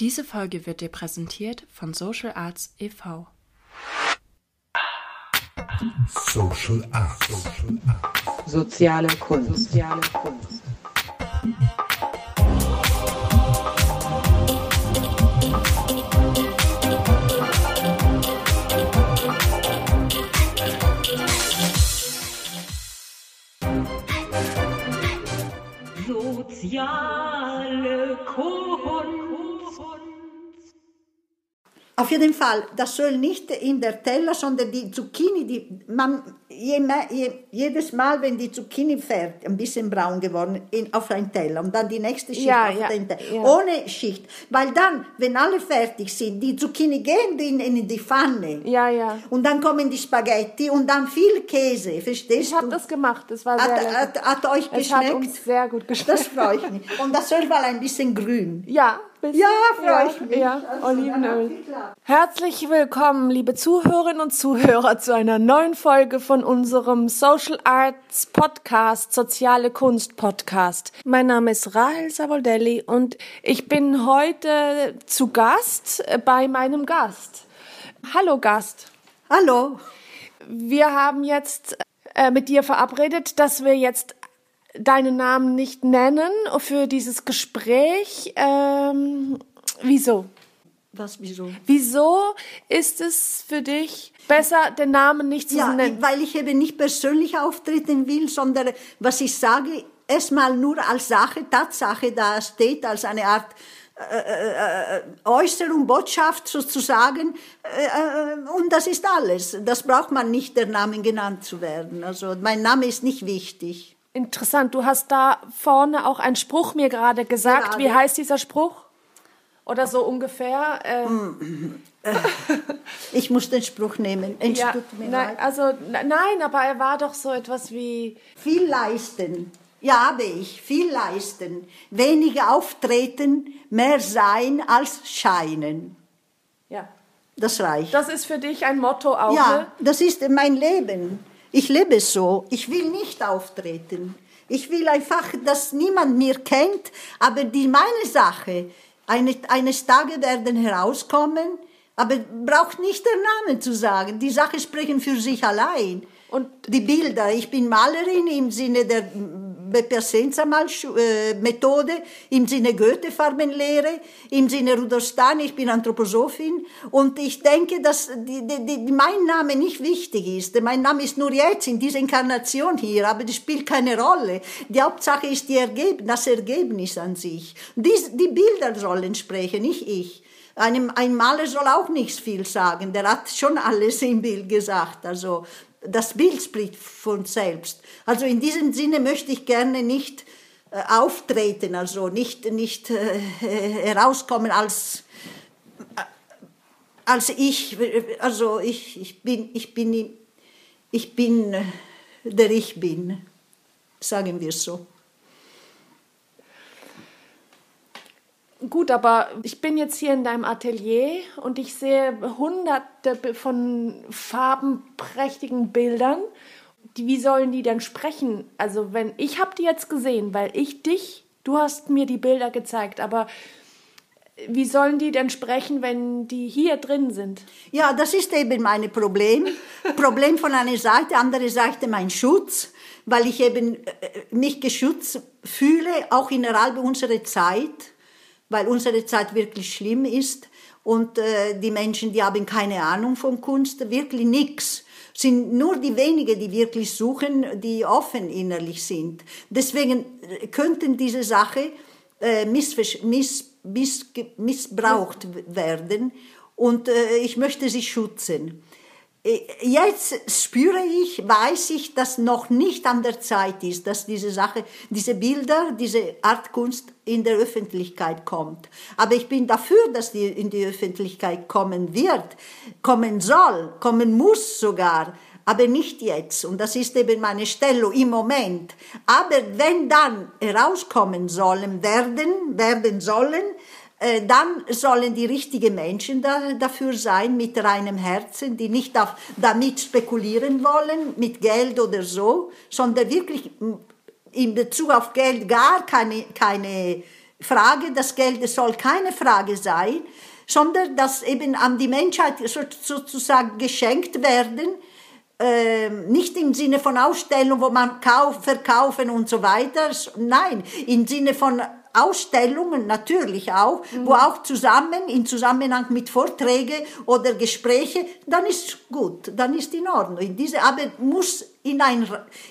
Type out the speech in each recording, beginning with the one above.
Diese Folge wird dir präsentiert von Social Arts e.V. Social Arts. Social Arts. Soziale Kunst. Soziale Kunst. Soziale Kunst. Auf jeden Fall, das soll nicht in der Teller, sondern die Zucchini, die man je, je, jedes Mal, wenn die Zucchini fährt, ein bisschen braun geworden, in, auf ein Teller und dann die nächste Schicht Ja, auf ja, den Teller, ja. ohne Schicht, weil dann, wenn alle fertig sind, die Zucchini gehen in, in die Pfanne Ja, ja. und dann kommen die Spaghetti und dann viel Käse, verstehst Ich habe du? das gemacht. Das war hat, sehr lecker. hat, hat euch Es hat geschmeckt? uns sehr gut das geschmeckt. freut mich. Und das soll mal ein bisschen grün. Ja, bisschen, Ja, freue ich mich. Ja, Olivenöl. Herzlich willkommen, liebe Zuhörerinnen und Zuhörer, zu einer neuen Folge von unserem Social Arts Podcast, Soziale Kunst Podcast. Mein Name ist Rahel Savoldelli und ich bin heute zu Gast äh, bei meinem Gast. Hallo Gast. Hallo. Wir haben jetzt äh, mit dir verabredet, dass wir jetzt deinen Namen nicht nennen für dieses Gespräch. Ähm, wieso? Was, wieso? Wieso ist es für dich besser, den Namen nicht zu Ja, nennen? weil ich eben nicht persönlich auftreten will, sondern was ich sage, erstmal nur als Sache, Tatsache da steht, als eine Art äh, äh, äh, Äußerung, Botschaft sozusagen. Äh, und das ist alles. Das braucht man nicht, der Name genannt zu werden. Also mein Name ist nicht wichtig. Interessant, du hast da vorne auch einen Spruch mir gerade gesagt. Wie heißt dieser Spruch? Oder so ungefähr? Hm. Äh, Ich muss den Spruch nehmen. Es ja, mir nein, also nein, aber er war doch so etwas wie Viel leisten. Ja, habe ich. Viel leisten. Weniger auftreten, mehr sein als scheinen. ja. Das reicht. Das ist für dich ein Motto auch, Ja, ne? das ist mein Leben. Ich lebe so. Ich will nicht auftreten. Ich will einfach, dass niemand mir kennt, aber die meine Sache. Eine, eines Tages werden herauskommen, aber braucht nicht der Name zu sagen. Die Sachen sprechen für sich allein. Und- die Bilder. Ich bin Malerin im Sinne der Bepersenza-Methode, im Sinne Goethe-Farbenlehre, im Sinne Rudolf Steiner. Ich bin Anthroposophin und ich denke, dass die, die, die, mein Name nicht wichtig ist. Mein Name ist nur jetzt in dieser Inkarnation hier, aber das spielt keine Rolle. Die Hauptsache ist die Ergeb das Ergebnis an sich. Dies, die Bilder sollen sprechen, nicht ich. Einem, ein Maler soll auch nicht viel sagen, der hat schon alles im Bild gesagt. Also das Bild spricht von selbst. Also in diesem Sinne möchte ich gerne nicht äh, auftreten, also nicht, nicht äh, herauskommen als, äh, als ich, also ich, ich bin, ich bin, ich bin äh, der ich bin, sagen wir so. Gut, aber ich bin jetzt hier in deinem Atelier und ich sehe hunderte von farbenprächtigen Bildern. Wie sollen die denn sprechen? Also wenn ich habe die jetzt gesehen, weil ich dich, du hast mir die Bilder gezeigt, aber wie sollen die denn sprechen, wenn die hier drin sind? Ja, das ist eben mein Problem. Problem von einer Seite, andere Seite mein Schutz, weil ich eben äh, mich geschützt fühle, auch innerhalb unserer Zeit, weil unsere Zeit wirklich schlimm ist und äh, die Menschen, die haben keine Ahnung von Kunst, wirklich nichts. Sind nur die wenigen, die wirklich suchen, die offen innerlich sind. Deswegen äh, könnten diese Sache äh, missversch- miss, miss, missbraucht werden und äh, ich möchte sie schützen. Äh, Jetzt spüre ich, weiß ich, dass noch nicht an der Zeit ist, dass diese Sache, diese Bilder, diese Art Kunst in der Öffentlichkeit kommt. Aber ich bin dafür, dass die in die Öffentlichkeit kommen wird, kommen soll, kommen muss sogar aber nicht jetzt. Und das ist eben meine Stellung im Moment. Aber wenn dann herauskommen sollen, werden, werden sollen, dann sollen die richtigen Menschen da, dafür sein, mit reinem Herzen, die nicht auf, damit spekulieren wollen, mit Geld oder so, sondern wirklich in Bezug auf Geld gar keine, keine Frage. Des Geldes soll keine Frage sein, sondern dass eben an die Menschheit so, sozusagen geschenkt werden, äh, nicht im Sinne von Ausstellung, wo man kauf, verkaufen und so weiter, nein, im Sinne von Ausstellungen natürlich auch, mhm. wo auch zusammen, in Zusammenhang mit Vorträgen oder Gespräche, dann ist gut, dann ist in Ordnung. In diese, aber muss in ein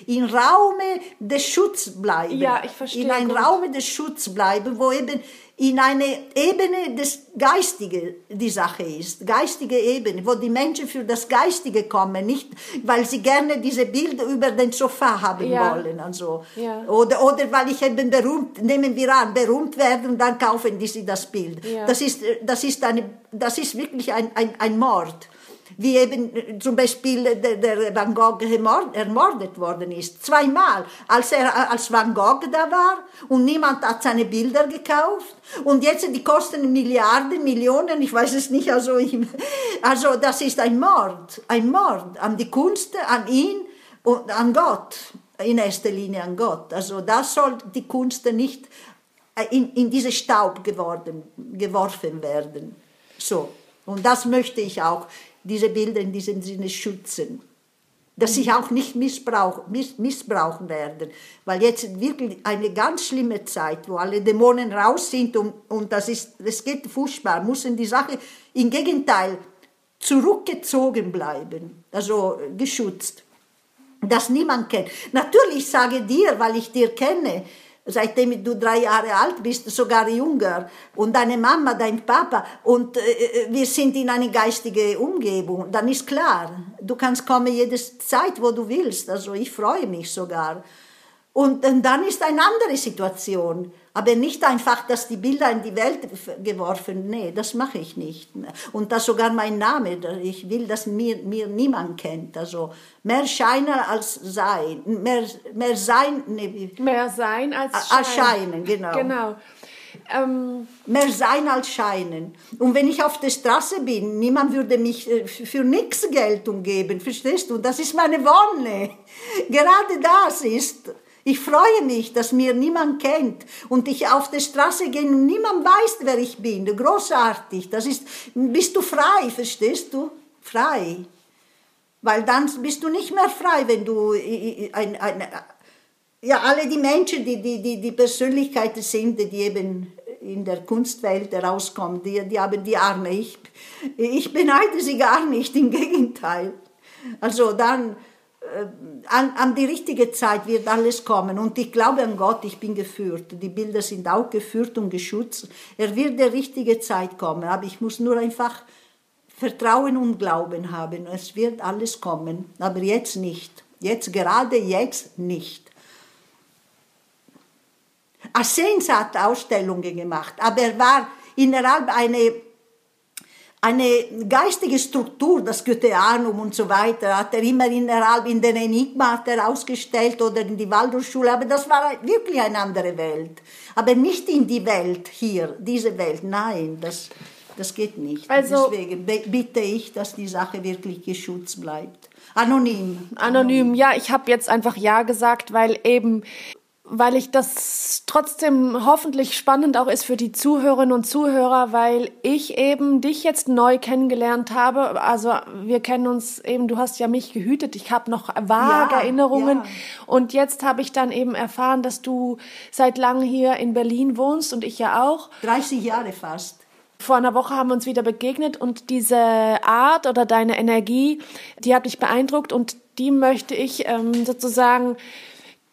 in Raume des Schutzes bleiben. Ja, ich verstehe. In ein Raume des Schutzes bleiben, wo eben in eine Ebene des Geistige die Sache ist, geistige Ebene, wo die Menschen für das Geistige kommen, nicht weil sie gerne diese Bilder über den Sofa haben Ja. wollen, also Ja. oder oder weil ich eben berühmt, nehmen wir an, berühmt werde und dann kaufen die sie das Bild. Ja. Das ist das ist eine das ist wirklich ein ein, ein Mord wie eben äh, zum Beispiel der, der Van Gogh ermord- ermordet worden ist. Zweimal, als, er, als Van Gogh da war und niemand hat seine Bilder gekauft. Und jetzt, die kosten Milliarden, Millionen, ich weiß es nicht, also, also das ist ein Mord, ein Mord an die Kunst, an ihn und an Gott, in erster Linie an Gott. Also das soll die Kunst nicht äh, in, in diese Staub geworden, geworfen werden. So. Und das möchte ich auch, diese Bilder in diesem Sinne schützen. Dass sie auch nicht missbrauch, miss, missbrauchen werden. Weil jetzt wirklich eine ganz schlimme Zeit, wo alle Dämonen raus sind und, und das, ist, das geht furchtbar, müssen die Sache im Gegenteil zurückgezogen bleiben, also äh, geschützt das niemand kennt. Natürlich sage dir, weil ich dir kenne, seitdem du drei Jahre alt bist, sogar jünger, und deine Mama, dein Papa, und äh, wir sind in eine geistige Umgebung, dann ist klar, du kannst kommen jede Zeit, wo du willst, also ich freue mich sogar. Und dann ist eine andere Situation. Aber nicht einfach, dass die Bilder in die Welt geworfen, nee, das mache ich nicht. Und das sogar mein Name, ich will, dass mir, mir niemand kennt. Also mehr scheinen als sein, mehr, mehr sein, nee, Mehr sein als scheinen. als scheinen, genau. Genau. Ähm, mehr sein als scheinen. Und wenn ich auf der Straße bin, niemand würde mich äh, für nichts Geltung geben, verstehst du? Das ist meine Wonne. Gerade das ist. Ich freue mich, dass mir niemand kennt und ich auf der Straße gehe und niemand weiß, wer ich bin. Großartig. Das ist, bist du frei, verstehst du? Frei. Weil dann bist du nicht mehr frei, wenn du i- i- ein, ein, ja, alle die Menschen, die, die, die, die Persönlichkeiten sind, die eben in der Kunstwelt herauskommen, die, die haben die Arme. Ich, ich beneide sie gar nicht, im Gegenteil. Also dann, äh, an, an die richtige Zeit wird alles kommen. Und ich glaube an Gott, ich bin geführt. Die Bilder sind auch geführt und geschützt. Er wird der richtige Zeit kommen. Aber ich muss nur einfach Vertrauen und Glauben haben. Es wird alles kommen. Aber jetzt nicht. Jetzt, gerade jetzt nicht. Assens hat Ausstellungen gemacht, aber er war innerhalb eine, eine geistige Struktur, das Goetheanum und so weiter, hat er immer innerhalb in den Enigma hat er ausgestellt oder in die Waldorfschule, aber das war wirklich eine andere Welt. Aber nicht in die Welt hier, diese Welt, nein, das, das geht nicht. Also- Deswegen bitte ich, dass die Sache wirklich geschützt bleibt. Anonym. anonym, ja, ich habe jetzt einfach Ja gesagt, weil eben, weil ich das trotzdem hoffentlich spannend auch ist für die Zuhörerinnen und Zuhörer, weil ich eben dich jetzt neu kennengelernt habe. Also wir kennen uns eben, du hast ja mich gehütet, ich habe noch vage Ja, Erinnerungen ja. und jetzt habe ich dann eben erfahren, dass du seit langem hier in Berlin wohnst und ich ja auch. 30 Jahre fast. Vor einer Woche haben wir uns wieder begegnet und diese Art oder deine Energie, die hat mich beeindruckt und die möchte ich ähm, sozusagen,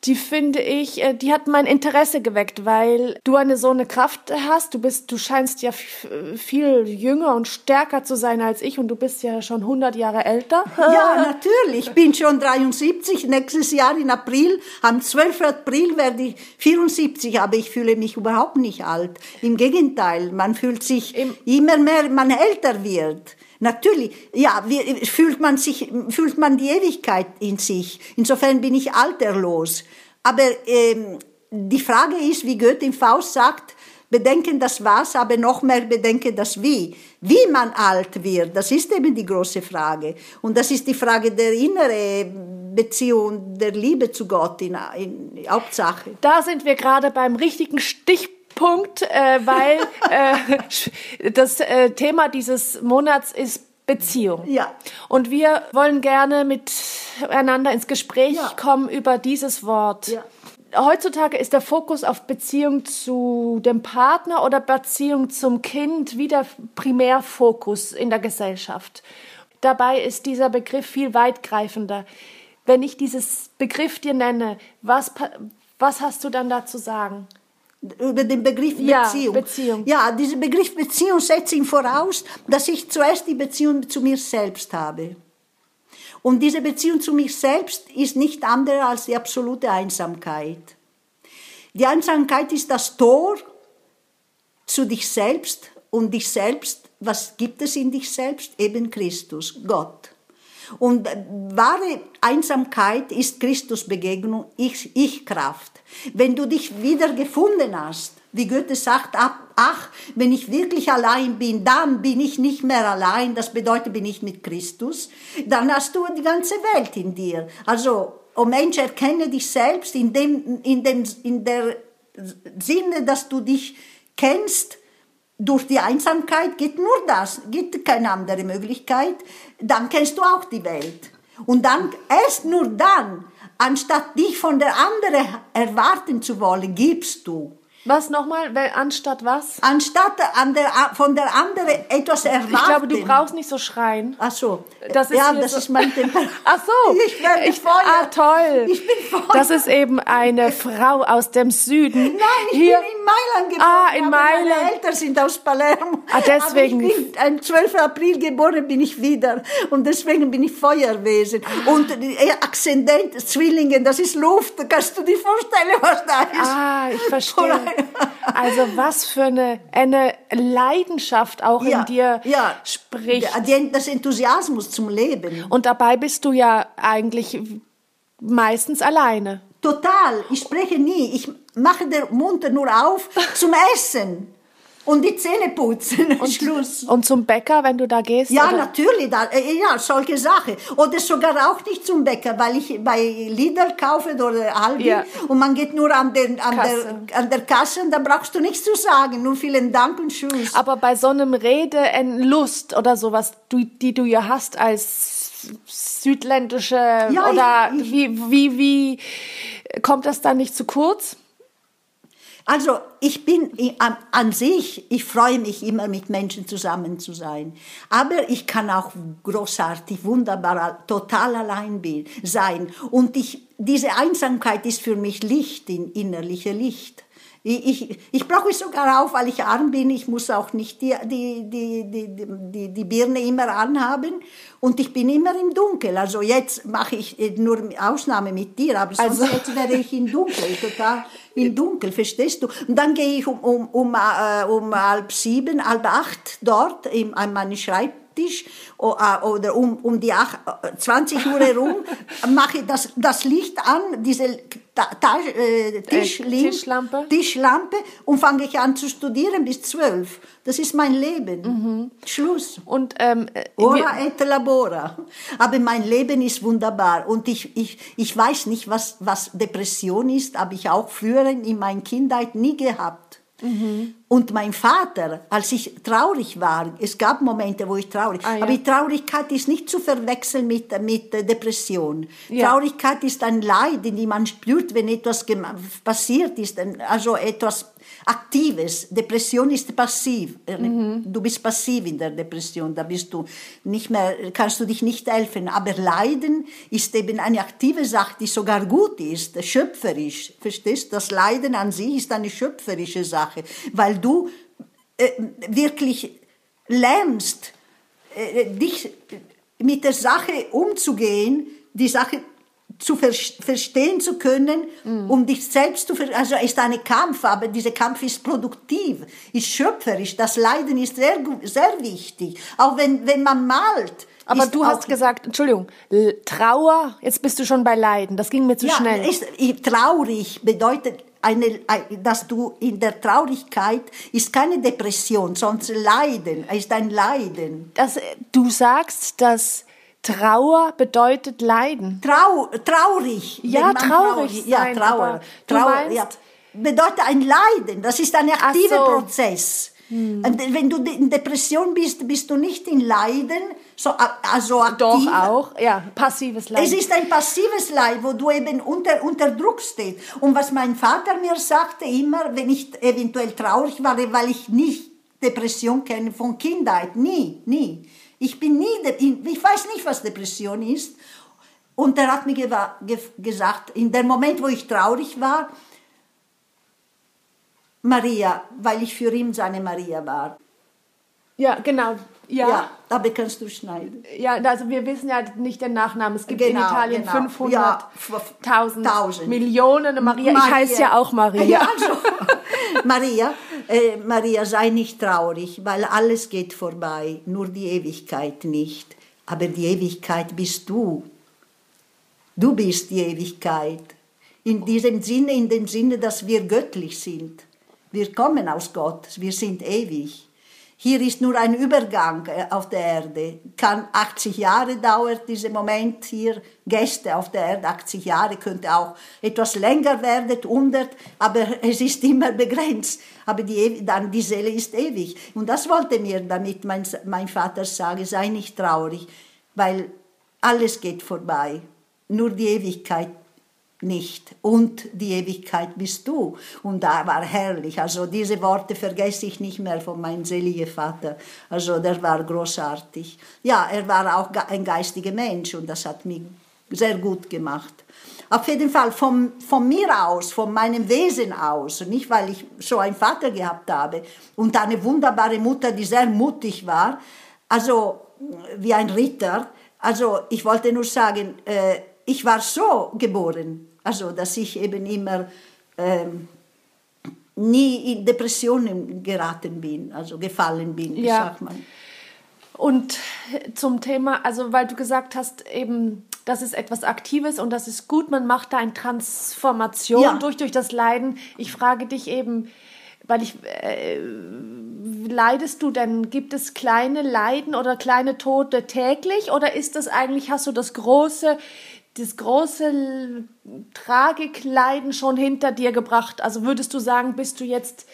die finde ich, äh, die hat mein Interesse geweckt, weil du eine so eine Kraft hast. Du bist, du scheinst ja viel jünger und stärker zu sein als ich und du bist ja schon 100 Jahre älter. Ja, natürlich. Ich bin schon 73, nächstes Jahr in April, am 12. April werde ich 74, aber ich fühle mich überhaupt nicht alt. Im Gegenteil, man fühlt sich immer mehr, man älter wird. Natürlich, ja, wir, fühlt man sich, fühlt man die Ewigkeit in sich. Insofern bin ich alterlos. Aber ähm, die Frage ist, wie Goethe im Faust sagt, bedenken das Was, aber noch mehr bedenken das Wie. Wie man alt wird, das ist eben die große Frage. Und das ist die Frage der inneren Beziehung, der Liebe zu Gott in, in Hauptsache. Da sind wir gerade beim richtigen Punkt, äh, weil äh, das äh, Thema dieses Monats ist Beziehung. Ja. Und wir wollen gerne miteinander ins Gespräch Ja. kommen über dieses Wort. Ja. Heutzutage ist der Fokus auf Beziehung zu dem Partner oder Beziehung zum Kind wieder Primärfokus in der Gesellschaft. Dabei ist dieser Begriff viel weitgreifender. Wenn ich dieses Begriff dir nenne, was, was hast du dann dazu sagen? Über den Begriff Ja, Beziehung. Beziehung. Ja, dieser Begriff Beziehung setzt ihn voraus, dass ich zuerst die Beziehung zu mir selbst habe. Und diese Beziehung zu mir selbst ist nicht andere als die absolute Einsamkeit. Die Einsamkeit ist das Tor zu dich selbst und dich selbst, was gibt es in dich selbst? Eben Christus, Gott. Und äh, wahre Einsamkeit ist Christusbegegnung, Ich- Ich-Kraft. Wenn du dich wieder gefunden hast, wie Goethe sagt, ach, wenn ich wirklich allein bin, dann bin ich nicht mehr allein, das bedeutet, bin ich mit Christus, dann hast du die ganze Welt in dir. Also, oh Mensch, erkenne dich selbst in dem, in dem, in der Sinne, dass du dich kennst, durch die Einsamkeit geht nur das, gibt keine andere Möglichkeit, dann kennst du auch die Welt. Und dann, erst nur dann, anstatt dich von der anderen erwarten zu wollen, gibst du. Was nochmal? Anstatt was? Anstatt an der, von der anderen etwas erwarten. Ich glaube, du brauchst nicht so schreien. Ach so. Das ist ja, das so- ist mein Temperament. Ach so. Ich werde ich, Feuer. Ah, toll. Ich bin Feuer. Das ist eben eine Frau aus dem Süden. Nein, ich Hier. bin in Mailand geboren. Ah, in Mailand. Meine Eltern sind aus Palermo. Ah, deswegen. Aber ich bin, am 12. April geboren bin ich wieder. Und deswegen bin ich Feuerwesen. Und die Aszendent, Zwillingen, das ist Luft. Kannst du dir vorstellen, was da ist? Ah, ich verstehe. Also was für eine, eine Leidenschaft auch in dir ja. spricht. Das Enthusiasmus zum Leben. Und dabei bist du ja eigentlich meistens alleine. Total. Ich spreche nie. Ich mache den Mund nur auf zum Essen. Und die Zähne putzen. Schluss. Und zum Bäcker, wenn du da gehst? Ja, oder? natürlich, da, äh, ja, solche Sachen. Oder sogar auch nicht zum Bäcker, weil ich bei Lidl kaufe oder Aldi Ja. und man geht nur an, den, an, Kasse. der, an der Kasse und da brauchst du nichts zu sagen, nur vielen Dank und Tschüss. Aber bei so einem Rede Lust oder sowas, die du ja hast als südländische Ja, oder ich- ich- wie, wie, wie kommt das dann nicht zu kurz? Also ich bin an, sich, ich freue mich immer mit Menschen zusammen zu sein. Aber ich kann auch großartig, wunderbar, total allein sein. Und ich, diese Einsamkeit ist für mich Licht, in innerliche Licht. Ich, ich, ich brauche es sogar auf, weil ich arm bin. Ich muss auch nicht die, die, die, die, die, die Birne immer anhaben. Und ich bin immer im Dunkel. Also jetzt mache ich äh, nur Ausnahme mit dir, aber sonst Also- jetzt wäre ich im Dunkel, total im Dunkel, verstehst du? Und dann gehe ich um, um, um, äh, um halb sieben, halb acht dort im, an meinen Schreibtisch äh, oder um, um die acht, äh, 20 Uhr herum, mache ich das, das Licht an, diese Ta Ta äh, Tischlim- Tischlampe? Tischlampe und fange ich an zu studieren bis zwölf. Das ist mein Leben. Schluss. Und ähm, äh, Ora et labora. Aber mein Leben ist wunderbar und ich, ich, ich weiß nicht, was, was Depression ist, habe ich auch früher in meiner Kindheit nie gehabt. Und mein Vater, als ich traurig war, es gab Momente, wo ich traurig, Ah, ja. aber die Traurigkeit ist nicht zu verwechseln mit, mit Depression. Ja. Traurigkeit ist ein Leiden, die man spürt, wenn etwas passiert ist, also etwas Aktives. Depression ist passiv. Äh, Du bist passiv in der Depression. Da bist du nicht mehr, kannst du dich nicht helfen. Aber Leiden ist eben eine aktive Sache, die sogar gut ist, schöpferisch. Verstehst? Das Leiden an sich ist eine schöpferische Sache, weil du äh, wirklich lernst, äh, dich mit der Sache umzugehen, die Sache zu ver verstehen zu können, um dich selbst zu ver also ist ein Kampf, aber dieser Kampf ist produktiv, ist schöpferisch. Das Leiden ist sehr sehr wichtig, auch wenn wenn man malt. aber ist du hast gesagt, Entschuldigung, Trauer, jetzt bist du schon bei Leiden, das ging mir zu ja, schnell. Ist, traurig bedeutet eine, ein- dass du in der Traurigkeit ist keine Depression, sondern Leiden, ist ein Leiden. das, du sagst, dass Trauer bedeutet Leiden. Trau, traurig. Ja, traurig Ja, sein, Trauer. du Trauer meinst- ja. bedeutet ein Leiden. Das ist ein aktiver so. Prozess. Und Wenn du in Depression bist, bist du nicht in Leiden, so, also aktiv. Doch auch, ja, passives Leiden. Es ist ein passives Leid, wo du eben unter, unter Druck stehst. Und was mein Vater mir sagte immer, wenn ich eventuell traurig war, weil ich nicht Depression kenne von Kindheit, nie, nie. Ich bin nie, ich weiß nicht, was Depression ist. Und er hat mir gewa- ge gesagt, in dem Moment, wo ich traurig war, Maria, weil ich für ihn seine Maria war. ja, genau. Ja. Ja, aber kannst du schneiden. Ja, also wir wissen ja nicht den Nachnamen. Es gibt in Genau, Italien genau. 500.000 Ja. Millionen Maria. Ich heiße ja auch Maria. Ja, also, Maria, äh, Maria, sei nicht traurig, weil alles geht vorbei, nur die Ewigkeit nicht. Aber die Ewigkeit bist du. Du bist die Ewigkeit. In diesem Sinne, in dem Sinne, dass wir göttlich sind. Wir kommen aus Gott, wir sind ewig. Hier ist nur ein Übergang äh, auf der Erde. Kann 80 Jahre dauert dieser Moment hier. Gäste auf der Erde, 80 Jahre könnte auch etwas länger werden, 100, aber es ist immer begrenzt. Aber die, dann die Seele ist ewig. Und das wollte mir damit mein, mein Vater sagen, sei nicht traurig, weil alles geht vorbei. Nur die Ewigkeit nicht. Und die Ewigkeit bist du. Und da war herrlich. Also diese Worte vergesse ich nicht mehr von meinem seligen Vater. Also der war großartig. Ja, er war auch ein geistiger Mensch und das hat mich sehr gut gemacht. Auf jeden Fall von, von mir aus, von meinem Wesen aus, nicht weil ich so einen Vater gehabt habe und eine wunderbare Mutter, die sehr mutig war, also wie ein Ritter. Also ich wollte nur sagen, äh, ich war so geboren, also dass ich eben immer ähm, nie in Depressionen geraten bin, also gefallen bin, Ja. sagt man. Und zum Thema, also weil du gesagt hast, eben, das ist etwas Aktives und das ist gut, man macht da eine Transformation Ja. durch, durch das Leiden. Ich frage dich eben, weil ich, äh, leidest du denn, gibt es kleine Leiden oder kleine Tote täglich oder ist das eigentlich, hast du das große, das große Tragikleiden schon hinter dir gebracht? Also würdest du sagen, bist du jetzt,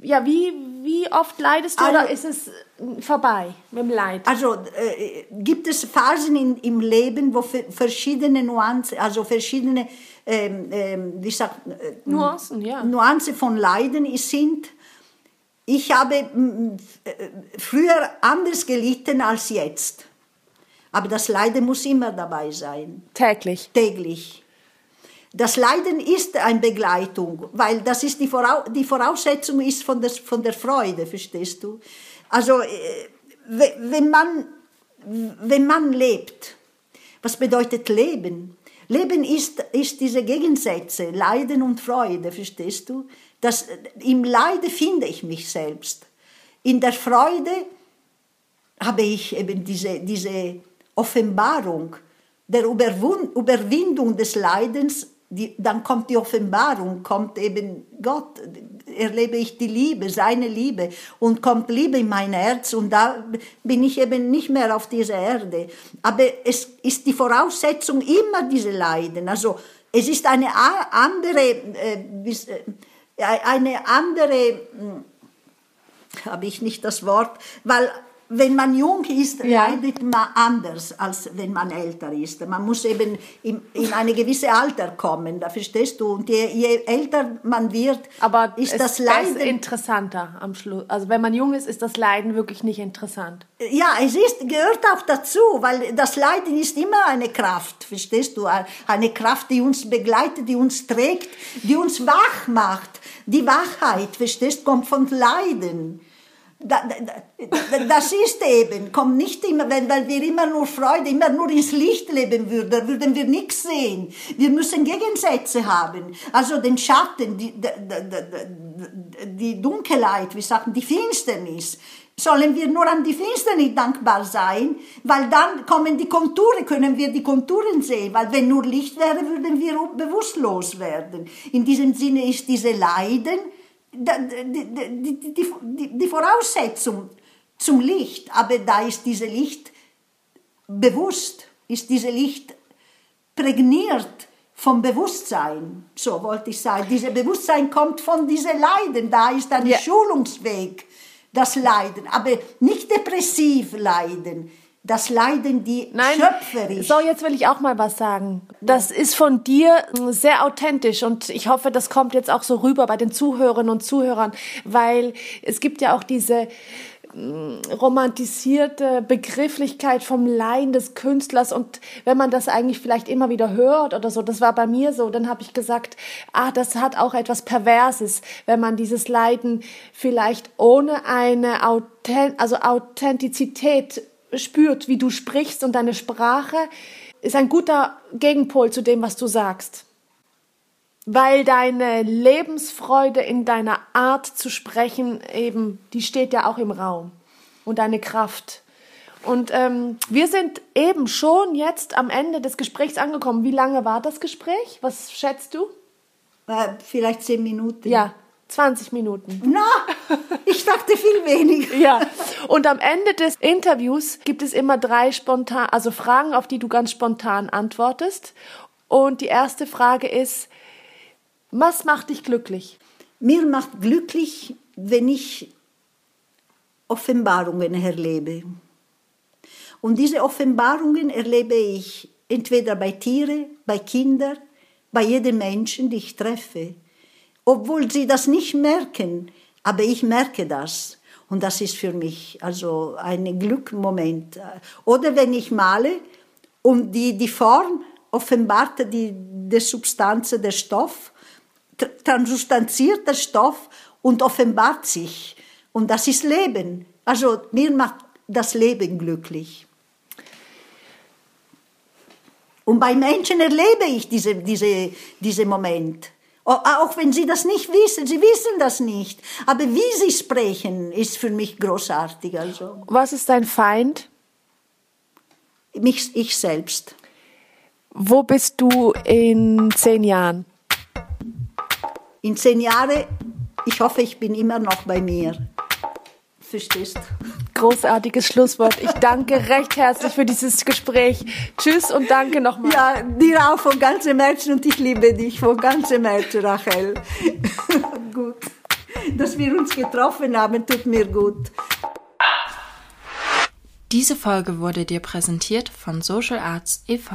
ja, wie, wie oft leidest du Also- oder ist es vorbei mit dem Leid? Also äh, gibt es Phasen in, im Leben, wo ver- verschiedene Nuancen, also verschiedene, ähm, ähm, wie sagt, äh, Nuancen, ja. Nuancen von Leiden sind. Ich habe äh, früher anders gelitten als jetzt. Aber das Leiden muss immer dabei sein Täglich. täglich. Das Leiden ist eine Begleitung, weil das ist die, Vorau die Voraussetzung ist von der, von der Freude, verstehst du? Also äh, we- wenn man, wenn man lebt, was bedeutet Leben? Leben ist, ist diese Gegensätze, Leiden und Freude, verstehst du? Das, Im Leide finde ich mich selbst. In der Freude habe ich eben diese, diese Offenbarung der Überwun Überwindung des Leidens, die, dann kommt die Offenbarung, kommt eben Gott, erlebe ich die Liebe, seine Liebe und kommt Liebe in mein Herz und da bin ich eben nicht mehr auf dieser Erde. Aber es ist die Voraussetzung immer diese Leiden. Also es ist eine andere, äh, äh, eine andere, hm, habe ich nicht das Wort, weil wenn man jung ist, Ja. leidet man anders, als wenn man älter ist. Man muss eben in, in eine gewisse Alter kommen, da verstehst du? Und je, je älter man wird, Aber ist das ist Leiden... interessanter am Schluss. Also wenn man jung ist, ist das Leiden wirklich nicht interessant. Ja, es ist, gehört auch dazu, weil das Leiden ist immer eine Kraft, verstehst du? Eine Kraft, die uns begleitet, die uns trägt, die uns wach macht. Die Wachheit, verstehst du, kommt von Leiden. Da, da, da, das ist eben, kommt nicht immer, wenn, weil wir immer nur Freude, immer nur ins Licht leben würden, würden wir nichts sehen. Wir müssen Gegensätze haben. Also den Schatten, die, die, die, Dunkelheit, wir sagen die Finsternis. Sollen wir nur an die Finsternis dankbar sein, weil dann kommen die Konturen, können wir die Konturen sehen, weil wenn nur Licht wäre, würden wir bewusstlos werden. In diesem Sinne ist diese Leiden, die, die, die, die, Voraussetzung zum Licht, aber da ist dieses Licht bewusst, ist dieses Licht prägniert vom Bewusstsein, so wollte ich sagen. Dieses Bewusstsein kommt von diesem Leiden, da ist ein Ja. Schulungsweg, das Leiden, aber nicht depressiv Leiden, das Leiden, die Nein, schöpferisch. so jetzt will ich auch mal was sagen. Das ist von dir mm, sehr authentisch und ich hoffe, das kommt jetzt auch so rüber bei den Zuhörerinnen und Zuhörern, weil es gibt ja auch diese mm, romantisierte Begrifflichkeit vom Leiden des Künstlers und wenn man das eigentlich vielleicht immer wieder hört oder so, das war bei mir so, dann habe ich gesagt, ah, das hat auch etwas Perverses, wenn man dieses Leiden vielleicht ohne eine Authent also Authentizität spürt, wie du sprichst und deine Sprache ist ein guter Gegenpol zu dem, was du sagst. Weil deine Lebensfreude in deiner Art zu sprechen eben, die steht ja auch im Raum. Und deine Kraft. Und ähm, wir sind eben schon jetzt am Ende des Gesprächs angekommen. Wie lange war das Gespräch? Was schätzt du? Äh, vielleicht zehn Minuten. Ja, 20 Minuten. Na, ich dachte viel weniger. Ja, und am Ende des Interviews gibt es immer drei spontan, also Fragen, auf die du ganz spontan antwortest. Und die erste Frage ist, was macht dich glücklich? Mir macht glücklich, wenn ich Offenbarungen erlebe. Und diese Offenbarungen erlebe ich entweder bei Tieren, bei Kindern, bei jedem Menschen, den ich treffe. Obwohl sie das nicht merken, aber ich merke das. Und das ist für mich also ein Glückmoment. Oder wenn ich male und die, die Form offenbart die, die Substanz, der Stoff, tr- transubstanziert der Stoff und offenbart sich. Und das ist Leben. Also mir macht das Leben glücklich. Und bei Menschen erlebe ich diese, diese, diese Moment. O- Auch wenn sie das nicht wissen, sie wissen das nicht. Aber wie sie sprechen, ist für mich großartig. Also Was ist dein Feind? mich, ich selbst. Wo bist du in zehn Jahren? In zehn Jahren, ich hoffe, ich bin immer noch bei mir. Verstehst? Großartiges Schlusswort. Ich danke recht herzlich für dieses Gespräch. Tschüss und danke nochmal. Ja, dir auch von ganzem Herzen und ich liebe dich von ganzem Herzen, Rachel. gut. Dass wir uns getroffen haben, tut mir gut. Diese Folge wurde dir präsentiert von Social Arts e.V.